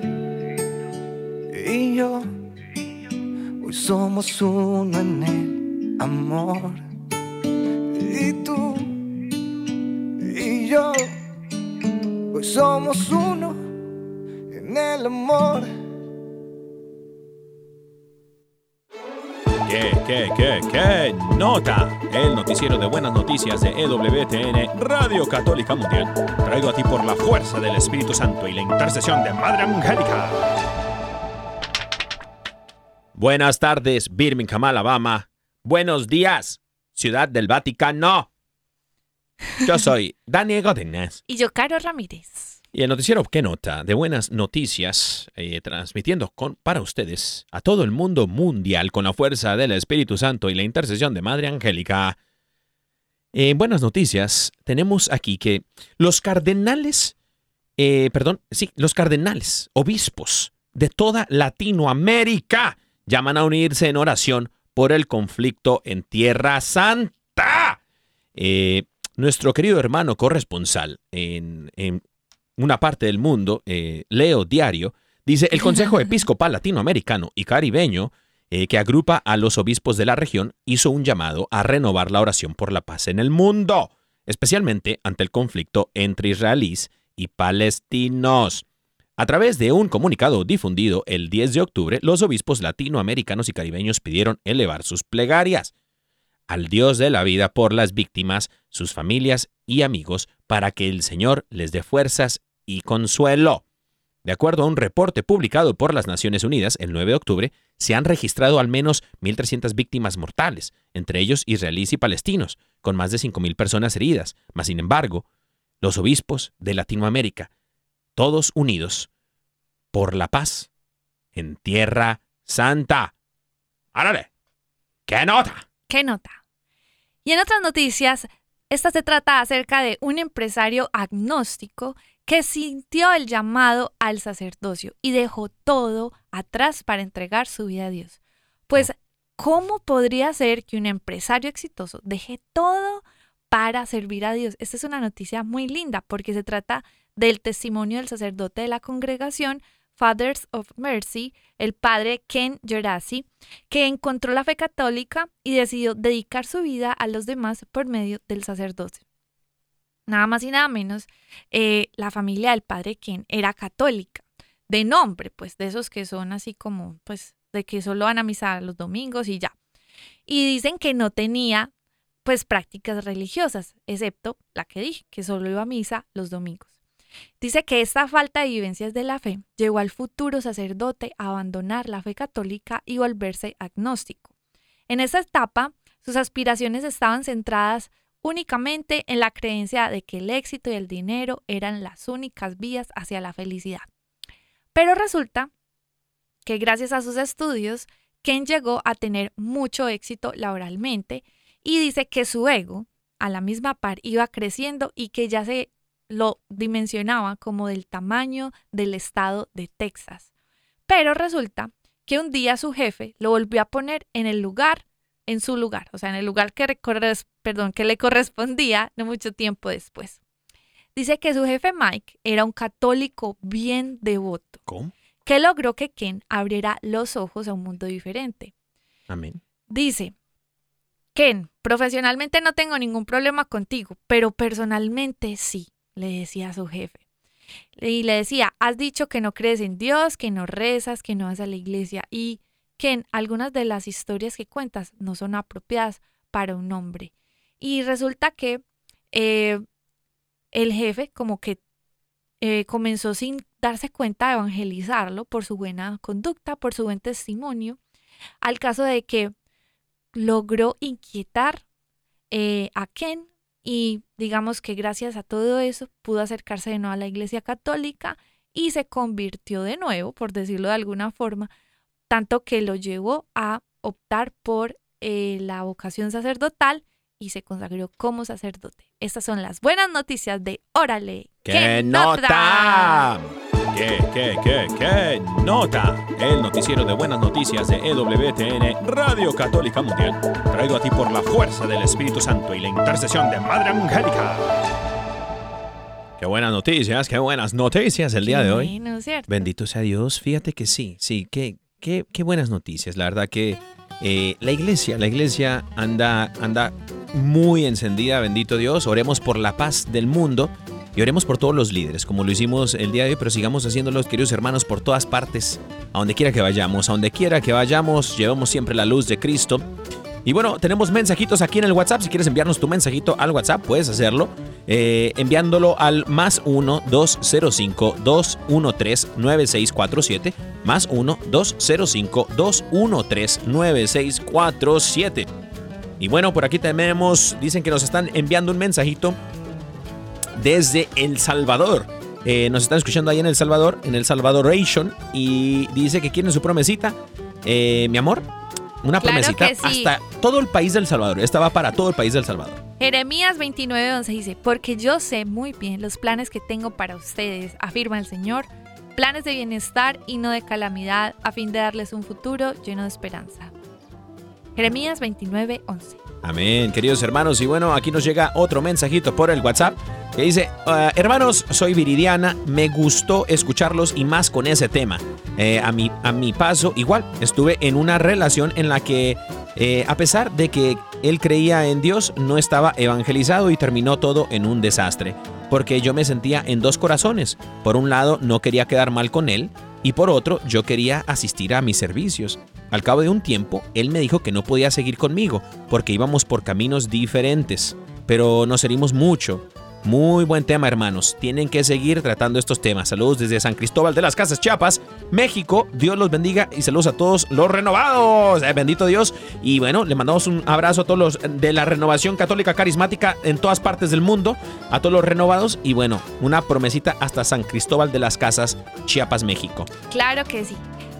y yo, hoy somos uno en el amor. Y tú y yo, hoy somos uno en el amor. ¿Qué, qué, qué, nota? El noticiero de buenas noticias de EWTN, Radio Católica Mundial, traído a ti por la fuerza del Espíritu Santo y la intercesión de Madre Angélica. Buenas tardes, Birmingham, Alabama. Buenos días, Ciudad del Vaticano. Yo soy Daniel Godínez. Y yo, Caro Ramírez. Y el noticiero ¿Qué nota? De buenas noticias, eh, transmitiendo con, para ustedes a todo el mundo mundial con la fuerza del Espíritu Santo y la intercesión de Madre Angélica. En buenas noticias, tenemos aquí que los cardenales, eh, perdón, sí, los cardenales, obispos de toda Latinoamérica llaman a unirse en oración por el conflicto en Tierra Santa. Eh, nuestro querido hermano corresponsal en, en una parte del mundo, eh, Leo Diario, dice el Consejo Episcopal Latinoamericano y Caribeño, eh, que agrupa a los obispos de la región, hizo un llamado a renovar la oración por la paz en el mundo, especialmente ante el conflicto entre israelíes y palestinos. A través de un comunicado difundido el 10 de octubre, los obispos latinoamericanos y caribeños pidieron elevar sus plegarias al Dios de la vida por las víctimas, sus familias y amigos, para que el Señor les dé fuerzas y consuelo. De acuerdo a un reporte publicado por las Naciones Unidas el 9 de octubre, se han registrado al menos 1.300 víctimas mortales, entre ellos israelíes y palestinos, con más de 5.000 personas heridas. Mas, sin embargo, los obispos de Latinoamérica, todos unidos por la paz en Tierra Santa. ¡Árale! ¡Qué nota! ¿Qué nota? Y en otras noticias, esta se trata acerca de un empresario agnóstico que sintió el llamado al sacerdocio y dejó todo atrás para entregar su vida a Dios. Pues, ¿cómo podría ser que un empresario exitoso deje todo para servir a Dios. Esta es una noticia muy linda porque se trata del testimonio del sacerdote de la congregación Fathers of Mercy, el padre Ken Gerasi, que encontró la fe católica y decidió dedicar su vida a los demás por medio del sacerdocio. Nada más y nada menos, eh, la familia del padre Ken era católica, de nombre, pues de esos que son así como, pues, de que solo van a misa los domingos y ya. Y dicen que no tenía, pues, prácticas religiosas, excepto la que dije, que solo iba a misa los domingos. Dice que esta falta de vivencias de la fe llevó al futuro sacerdote a abandonar la fe católica y volverse agnóstico. En esa etapa, sus aspiraciones estaban centradas únicamente en la creencia de que el éxito y el dinero eran las únicas vías hacia la felicidad. Pero resulta que gracias a sus estudios, Ken llegó a tener mucho éxito laboralmente y dice que su ego, a la misma par, iba creciendo y que ya se lo dimensionaba como del tamaño del estado de Texas. Pero resulta que un día su jefe lo volvió a poner en el lugar, en su lugar, o sea, en el lugar que, perdón, que le correspondía no mucho tiempo después. Dice que su jefe Mike era un católico bien devoto. ¿Cómo? Que logró que Ken abriera los ojos a un mundo diferente. Amén. Dice, Ken, profesionalmente no tengo ningún problema contigo, pero personalmente sí le decía a su jefe. Y le decía, has dicho que no crees en Dios, que no rezas, que no vas a la iglesia y que en algunas de las historias que cuentas no son apropiadas para un hombre. Y resulta que eh, el jefe como que eh, comenzó sin darse cuenta de evangelizarlo por su buena conducta, por su buen testimonio, al caso de que logró inquietar eh, a Ken y digamos que gracias a todo eso pudo acercarse de nuevo a la Iglesia Católica y se convirtió de nuevo, por decirlo de alguna forma, tanto que lo llevó a optar por eh, la vocación sacerdotal y se consagró como sacerdote. Estas son las buenas noticias de Órale. ¡Qué, nota! ¿Qué, qué, qué, qué nota? El noticiero de buenas noticias de EWTN, Radio Católica Mundial, traído a ti por la fuerza del Espíritu Santo y la intercesión de Madre Angélica. Qué buenas noticias, qué buenas noticias el día de hoy. Bueno, ¿cierto? Bendito sea Dios. Fíjate que sí, sí, qué, qué, buenas noticias. La verdad que eh, la iglesia, la iglesia anda, anda muy encendida, bendito Dios. Oremos por la paz del mundo y oremos por todos los líderes, como lo hicimos el día de hoy, pero sigamos haciéndolo, queridos hermanos, por todas partes, a donde quiera que vayamos, a donde quiera que vayamos, llevamos siempre la luz de Cristo. Y bueno, tenemos mensajitos aquí en el WhatsApp. Si quieres enviarnos tu mensajito al WhatsApp, puedes hacerlo eh, enviándolo al más 1-205-213-9647. Más 1-205-213-9647. Y bueno, por aquí tenemos, dicen que nos están enviando un mensajito desde El Salvador. Eh, nos están escuchando ahí en El Salvador, en El Salvadoration, y dice que quieren su promesita. Eh, mi amor, una Claro promesita sí. hasta todo el país del Salvador. Esta va para todo el país del Salvador. Jeremías 29:11 dice, porque yo sé muy bien los planes que tengo para ustedes, afirma el Señor, planes de bienestar y no de calamidad, a fin de darles un futuro lleno de esperanza. Jeremías 29:11. Amén, queridos hermanos. Y bueno, aquí nos llega otro mensajito por el WhatsApp que dice, "Ah, hermanos, soy Viridiana, me gustó escucharlos y más con ese tema. Eh, a, mi, a mi paso, igual, estuve en una relación en la que, eh, a pesar de que él creía en Dios, no estaba evangelizado y terminó todo en un desastre. Porque yo me sentía en dos corazones. Por un lado, no quería quedar mal con él y por otro, yo quería asistir a mis servicios. Al cabo de un tiempo, él me dijo que no podía seguir conmigo porque íbamos por caminos diferentes, pero nos herimos mucho. Muy buen tema, hermanos. Tienen que seguir tratando estos temas. Saludos desde San Cristóbal de las Casas Chiapas, México. Dios los bendiga y saludos a todos los renovados. Eh, bendito Dios. Y bueno, le mandamos un abrazo a todos los de la renovación católica carismática en todas partes del mundo, a todos los renovados. Y bueno, una promesita hasta San Cristóbal de las Casas, Chiapas, México. Claro que sí.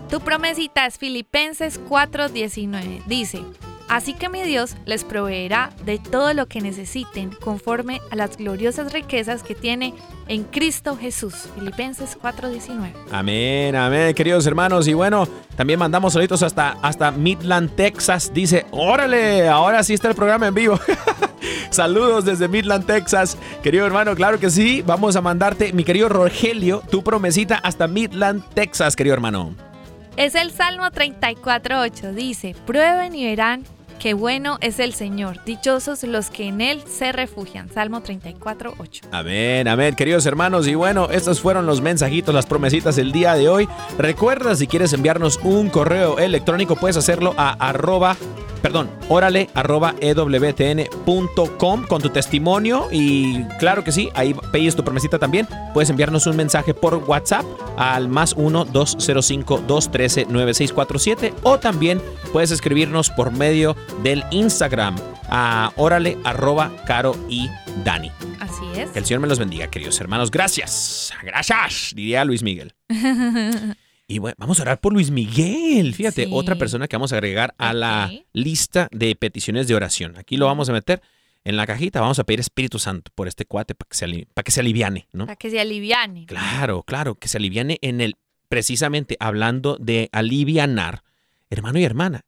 Tu promesita es Filipenses 4:19. Dice, así que mi Dios les proveerá de todo lo que necesiten conforme a las gloriosas riquezas que tiene en Cristo Jesús. Filipenses 4:19. Amén, amén, queridos hermanos. Y bueno, también mandamos saluditos hasta, hasta Midland, Texas. Dice, órale, ahora sí está el programa en vivo. Saludos desde Midland, Texas. Querido hermano, claro que sí. Vamos a mandarte, mi querido Rogelio, tu promesita hasta Midland, Texas, querido hermano. Es el Salmo 34.8. Dice, prueben y verán qué bueno es el Señor. Dichosos los que en Él se refugian. Salmo 34.8. Amén, amén, queridos hermanos. Y bueno, estos fueron los mensajitos, las promesitas del día de hoy. Recuerda, si quieres enviarnos un correo electrónico, puedes hacerlo a arroba, perdón, órale, arroba ewtn.com con tu testimonio. Y claro que sí, ahí pides tu promesita también. Puedes enviarnos un mensaje por WhatsApp al más 1-205-213-9647 o también puedes escribirnos por medio del Instagram a órale, arroba, caro y Dani. Así es. Que el Señor me los bendiga, queridos hermanos. Gracias. Gracias, diría Luis Miguel. Y bueno, vamos a orar por Luis Miguel. Fíjate, Sí. otra persona que vamos a agregar a la lista de peticiones de oración. Aquí lo vamos a meter en la cajita. Vamos a pedir Espíritu Santo por este cuate para que se, para que se aliviane, ¿no? Para que se aliviane. Claro, claro, que se aliviane en el, precisamente hablando de alivianar, hermano y hermana.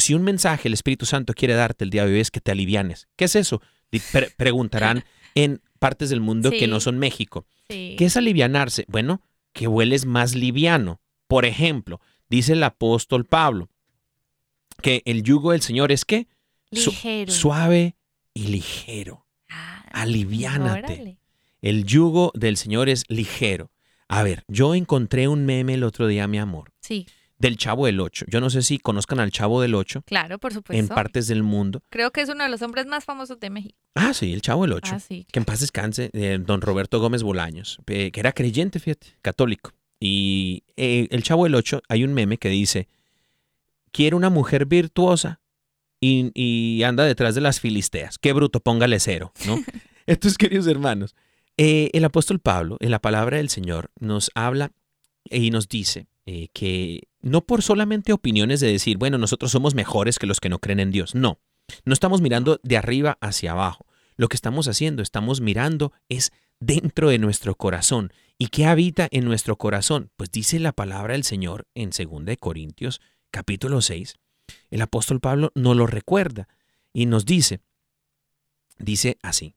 Si un mensaje el Espíritu Santo quiere darte el día de hoy es que te alivianes. ¿Qué es eso? Pre- preguntarán en partes del mundo que no son México. Sí. ¿Qué es alivianarse? Bueno, que hueles más liviano. Por ejemplo, dice el apóstol Pablo que el yugo del Señor es que Ligero. suave y ligero. Ah, Aliviánate. órale. El yugo del Señor es ligero. A ver, yo encontré un meme el otro día, mi amor, Sí, del Chavo del Ocho. Yo no sé si conozcan al Chavo del Ocho claro, por en supuesto. partes del mundo. Creo que es uno de los hombres más famosos de México. Ah, sí, el Chavo del Ocho. Ah, sí. Que en paz descanse, eh, don Roberto Gómez Bolaños, eh, que era creyente, fíjate, católico. Y eh, el Chavo del Ocho, hay un meme que dice, quiere una mujer virtuosa y, y anda detrás de las filisteas. Qué bruto, póngale cero, ¿no? Entonces, queridos hermanos, el apóstol Pablo, en la palabra del Señor, nos habla y nos dice eh, que no por solamente opiniones de decir, bueno, nosotros somos mejores que los que no creen en Dios. No, no estamos mirando de arriba hacia abajo. Lo que estamos haciendo, estamos mirando es dentro de nuestro corazón. ¿Y qué habita en nuestro corazón? Pues dice la palabra del Señor en 2 de Corintios capítulo 6. El apóstol Pablo nos lo recuerda y nos dice, dice así.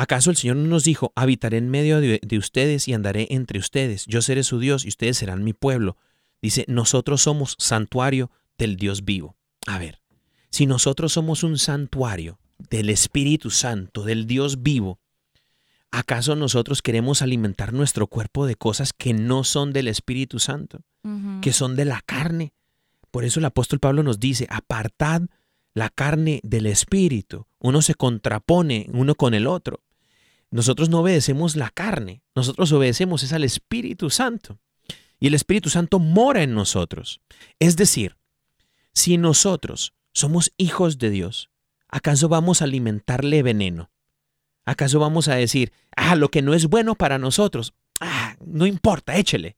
¿Acaso el Señor no nos dijo, habitaré en medio de, de ustedes y andaré entre ustedes? Yo seré su Dios y ustedes serán mi pueblo. Dice, nosotros somos santuario del Dios vivo. A ver, si nosotros somos un santuario del Espíritu Santo, del Dios vivo, ¿acaso nosotros queremos alimentar nuestro cuerpo de cosas que no son del Espíritu Santo, que son de la carne? Por eso el apóstol Pablo nos dice, apartad la carne del Espíritu. Uno se contrapone uno con el otro. Nosotros no obedecemos la carne, nosotros obedecemos es al Espíritu Santo. Y el Espíritu Santo mora en nosotros. Es decir, si nosotros somos hijos de Dios, ¿acaso vamos a alimentarle veneno? ¿Acaso vamos a decir, ah, lo que no es bueno para nosotros, ah, no importa, échele?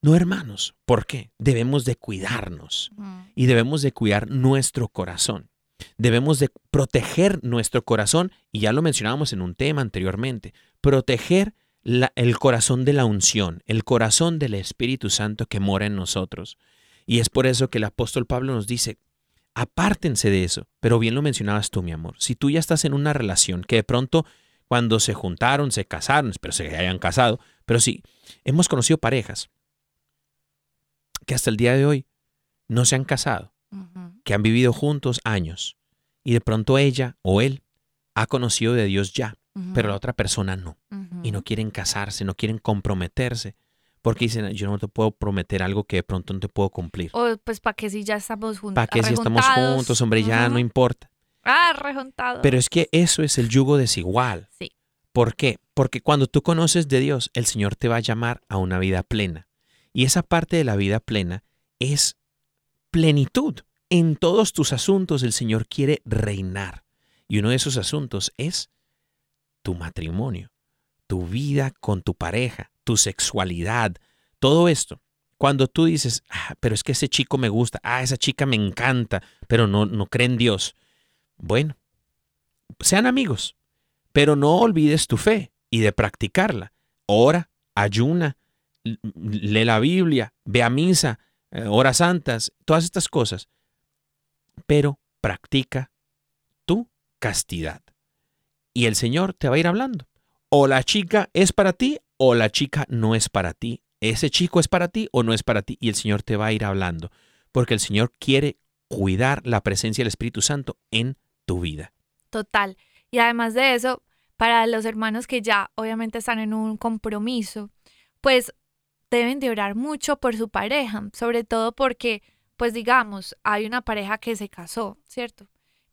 No, hermanos, ¿por qué? Debemos de cuidarnos y debemos de cuidar nuestro corazón. Debemos de proteger nuestro corazón, y ya lo mencionábamos en un tema anteriormente, proteger el corazón de la unción, el corazón del Espíritu Santo que mora en nosotros. Y es por eso que el apóstol Pablo nos dice, apártense de eso. Pero bien lo mencionabas tú, mi amor. Si tú ya estás en una relación que de pronto cuando se juntaron, se casaron, espero se hayan casado, pero sí, hemos conocido parejas que hasta el día de hoy no se han casado. Que han vivido juntos años y de pronto ella o él ha conocido de Dios ya, pero la otra persona no y no quieren casarse, no quieren comprometerse, porque dicen, yo no te puedo prometer algo que de pronto no te puedo cumplir. O pues para que si ya estamos juntos. ¿Para qué si estamos juntos, hombre? Ya no importa. Ah, rejuntados. Pero es que eso es el yugo desigual. Sí. ¿Por qué? Porque cuando tú conoces de Dios, el Señor te va a llamar a una vida plena. Y esa parte de la vida plena es plenitud. En todos tus asuntos el Señor quiere reinar. Y uno de esos asuntos es tu matrimonio, tu vida con tu pareja, tu sexualidad, todo esto. Cuando tú dices, ah, pero es que ese chico me gusta, ah, esa chica me encanta, pero no, no cree en Dios. Bueno, sean amigos, pero no olvides tu fe y de practicarla. Ora, ayuna, lee la Biblia, ve a misa, eh, horas santas, todas estas cosas. Pero practica tú castidad. Y el Señor te va a ir hablando. O la chica es para ti o la chica no es para ti. Ese chico es para ti o no es para ti. Y el Señor te va a ir hablando. Porque el Señor quiere cuidar la presencia del Espíritu Santo en tu vida. Total. Y además de eso, para los hermanos que ya obviamente están en un compromiso, pues deben de orar mucho por su pareja, sobre todo porque, pues digamos, hay una pareja que se casó, ¿cierto?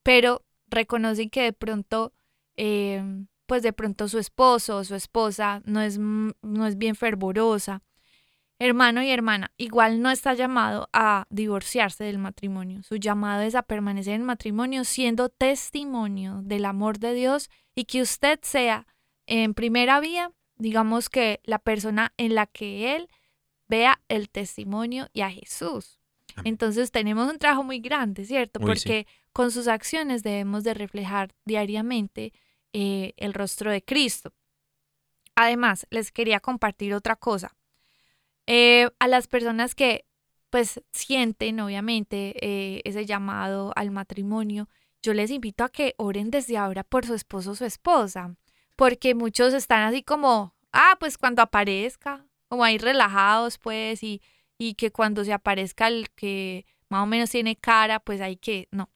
Pero reconocen que de pronto, eh, pues de pronto su esposo o su esposa no es, no es bien fervorosa. Hermano y hermana, igual no está llamado a divorciarse del matrimonio. Su llamado es a permanecer en matrimonio siendo testimonio del amor de Dios y que usted sea en primera vía, digamos que la persona en la que Él vea el testimonio y a Jesús. Entonces tenemos un trabajo muy grande, ¿cierto? Uy, sí. Porque con sus acciones debemos de reflejar diariamente eh, el rostro de Cristo. Además, les quería compartir otra cosa. Eh, a las personas que pues sienten obviamente eh, ese llamado al matrimonio, yo les invito a que oren desde ahora por su esposo o su esposa, porque muchos están así como, ah, pues cuando aparezca, como ahí relajados pues, y, y que cuando se aparezca el que más o menos tiene cara, pues hay que, no,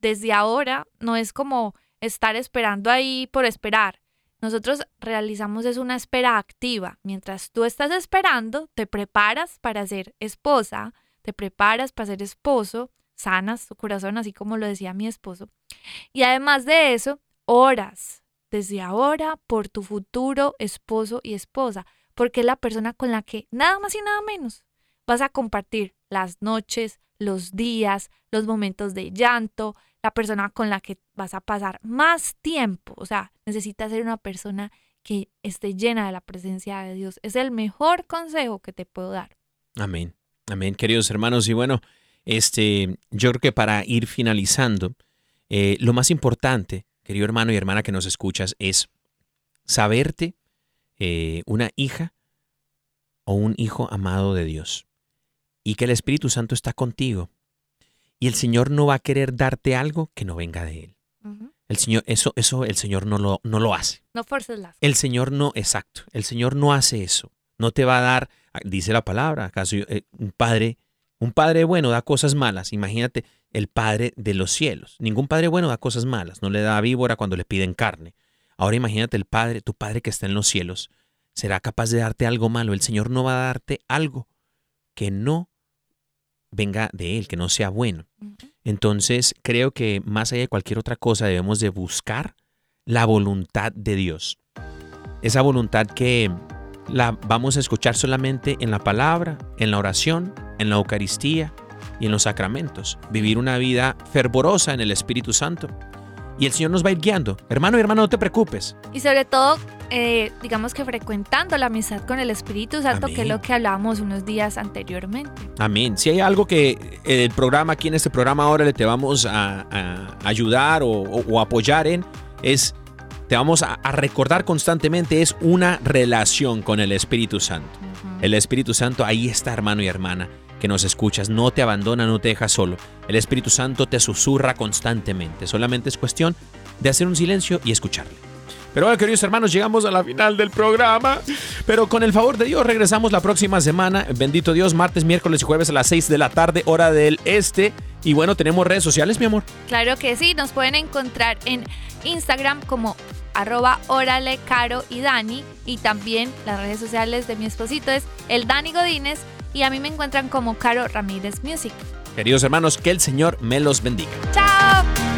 desde ahora no es como estar esperando ahí por esperar. Nosotros realizamos es una espera activa. Mientras tú estás esperando, te preparas para ser esposa, te preparas para ser esposo, sanas tu corazón, así como lo decía mi esposo. Y además de eso, oras desde ahora por tu futuro esposo y esposa, porque es la persona con la que nada más y nada menos vas a compartir las noches, los días, los momentos de llanto, la persona con la que vas a pasar más tiempo. O sea, necesitas ser una persona que esté llena de la presencia de Dios. Es el mejor consejo que te puedo dar. Amén. Amén, queridos hermanos. Y bueno, este, yo creo que para ir finalizando, eh, lo más importante, querido hermano y hermana que nos escuchas, es saberte eh, una hija o un hijo amado de Dios y que el Espíritu Santo está contigo y el Señor no va a querer darte algo que no venga de Él. El Señor, eso, eso el Señor no lo, no lo hace. No forces las El Señor no, exacto, el Señor no hace eso. No te va a dar, dice la palabra, acaso eh, un padre, un padre bueno da cosas malas. Imagínate el padre de los cielos. Ningún padre bueno da cosas malas. No le da víbora cuando le piden carne. Ahora imagínate el padre, tu padre que está en los cielos, será capaz de darte algo malo. El Señor no va a darte algo que no venga de Él, que no sea bueno. Entonces, creo que más allá de cualquier otra cosa debemos de buscar la voluntad de Dios. Esa voluntad que la vamos a escuchar solamente en la palabra, en la oración, en la Eucaristía y en los sacramentos. Vivir una vida fervorosa en el Espíritu Santo. Y el Señor nos va a ir guiando. Hermano y hermano, no te preocupes. Y sobre todo, eh, digamos que frecuentando la amistad con el Espíritu Santo, que es lo que hablábamos unos días anteriormente. Amén. Si hay algo que el programa, aquí en este programa ahora le te vamos a, a ayudar o, o- o apoyar en, es, te vamos a, a recordar constantemente, es una relación con el Espíritu Santo. El Espíritu Santo ahí está, hermano y hermana, que nos escuchas, no te abandona, no te deja solo. El Espíritu Santo te susurra constantemente. Solamente es cuestión de hacer un silencio y escucharle. Pero bueno, queridos hermanos, llegamos a la final del programa. Pero con el favor de Dios, regresamos la próxima semana. Bendito Dios, martes, miércoles y jueves a las 6 de la tarde, hora del este. Y bueno, tenemos redes sociales, mi amor. Claro que sí, nos pueden encontrar en Instagram como arroba órale caro y Dani y también las redes sociales de mi esposito es el Dani Godínez y a mí me encuentran como Caro Ramírez Music. Queridos hermanos, que el Señor me los bendiga. ¡Chao!